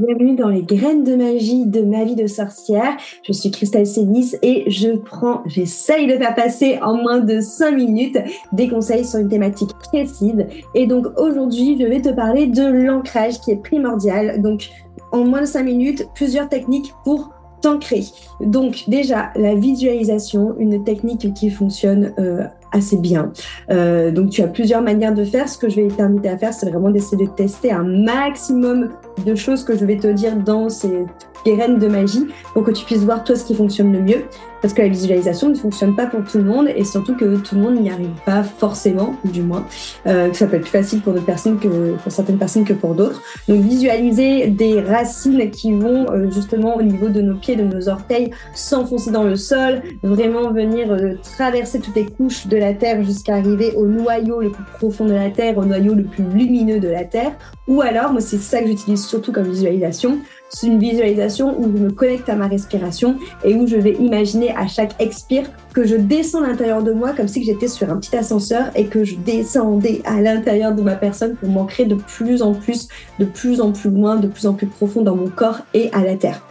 bienvenue dans les graines de magie de ma vie de sorcière. Je suis Christelle Sénis et je prends, j'essaye de faire passer en moins de 5 minutes des conseils sur une thématique précise. Et donc aujourd'hui, je vais te parler de l'ancrage qui est primordial. Donc en moins de 5 minutes, plusieurs techniques pour t'ancrer. Donc déjà, la visualisation, une technique qui fonctionne euh, assez bien. Euh, donc tu as plusieurs manières de faire. Ce que je vais t'inviter à faire, c'est vraiment d'essayer de tester un maximum de choses que je vais te dire dans ces graines de magie pour que tu puisses voir toi ce qui fonctionne le mieux. Parce que la visualisation ne fonctionne pas pour tout le monde et surtout que tout le monde n'y arrive pas forcément, du moins. Euh, que ça peut être plus facile pour, personnes que, pour certaines personnes que pour d'autres. Donc visualiser des racines qui vont euh, justement au niveau de nos pieds, de nos orteils, s'enfoncer dans le sol, vraiment venir euh, traverser toutes les couches de la Terre jusqu'à arriver au noyau le plus profond de la Terre, au noyau le plus lumineux de la Terre. Ou alors, moi c'est ça que j'utilise surtout comme visualisation, c'est une visualisation où je me connecte à ma respiration et où je vais imaginer à chaque expire que je descends à l'intérieur de moi comme si j'étais sur un petit ascenseur et que je descendais à l'intérieur de ma personne pour m'ancrer de plus en plus, de plus en plus loin, de plus en plus profond dans mon corps et à la terre.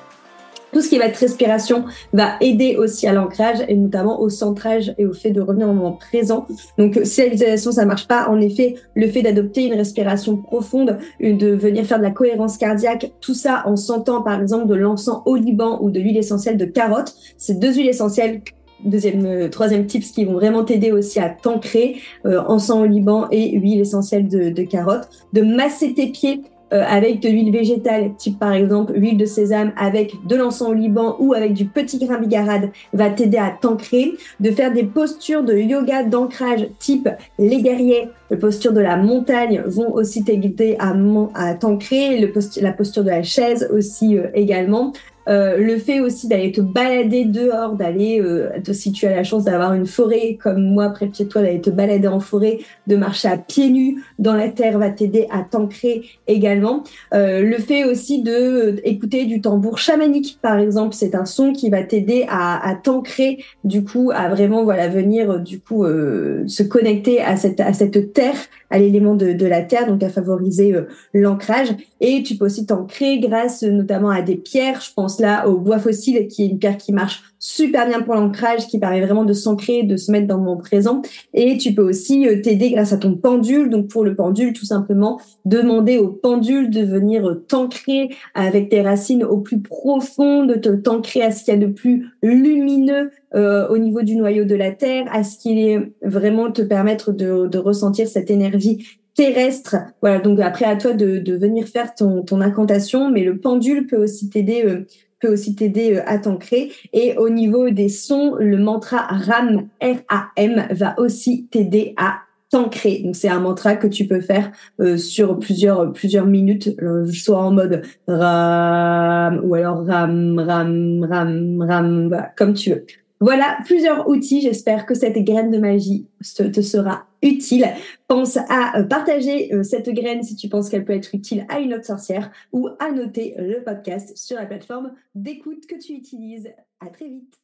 Tout ce qui va être respiration va aider aussi à l'ancrage et notamment au centrage et au fait de revenir au moment présent. Donc, si la visualisation ça marche pas, en effet, le fait d'adopter une respiration profonde, de venir faire de la cohérence cardiaque, tout ça en sentant par exemple de l'encens au Liban ou de l'huile essentielle de carotte, c'est deux huiles essentielles deuxième, euh, troisième tips qui vont vraiment t'aider aussi à t'ancrer, euh, encens au Liban et huile essentielle de, de carotte, de masser tes pieds euh, avec de l'huile végétale, type par exemple huile de sésame avec de l'encens au Liban ou avec du petit grain bigarade, va t'aider à t'ancrer, de faire des postures de yoga d'ancrage type les guerriers, les postures de la montagne vont aussi t'aider à, t'ancrer, la posture de la chaise aussi euh, également. Euh, le fait aussi d'aller te balader dehors, d'aller, euh, si tu as la chance d'avoir une forêt comme moi près de chez toi, d'aller te balader en forêt, de marcher à pieds nus dans la terre va t'aider à t'ancrer également. Euh, le fait aussi de euh, écouter du tambour chamanique, par exemple, c'est un son qui va t'aider à, à t'ancrer, du coup, à vraiment voilà venir du coup se connecter à cette à cette terre, à l'élément de, de la terre, donc à favoriser l'ancrage. Et tu peux aussi t'ancrer grâce notamment à des pierres, je pense là au bois fossile, qui est une pierre qui marche super bien pour l'ancrage, qui permet vraiment de s'ancrer, de se mettre dans mon présent. Et tu peux aussi euh, t'aider grâce à ton pendule. Donc pour le pendule, tout simplement, demander au pendule de venir euh, t'ancrer avec tes racines au plus profond, de te t'ancrer à ce qu'il y a de plus lumineux euh, au niveau du noyau de la Terre, à ce qu'il est vraiment te permettre de, de ressentir cette énergie terrestre. Voilà, donc après à toi de, venir faire ton, ton incantation, mais le pendule peut aussi t'aider peut aussi t'aider euh, à t'ancrer. Et au niveau des sons, le mantra RAM, R-A-M, va aussi t'aider à t'ancrer. Donc c'est un mantra que tu peux faire euh, sur plusieurs plusieurs minutes, euh, soit en mode ram ou alors ram ram ram ram, comme tu veux. Voilà plusieurs outils. J'espère que cette graine de magie te sera utile. Pense à euh, partager euh, cette graine si tu penses qu'elle peut être utile à une autre sorcière ou à noter le podcast sur la plateforme d'écoute que tu utilises. À très vite.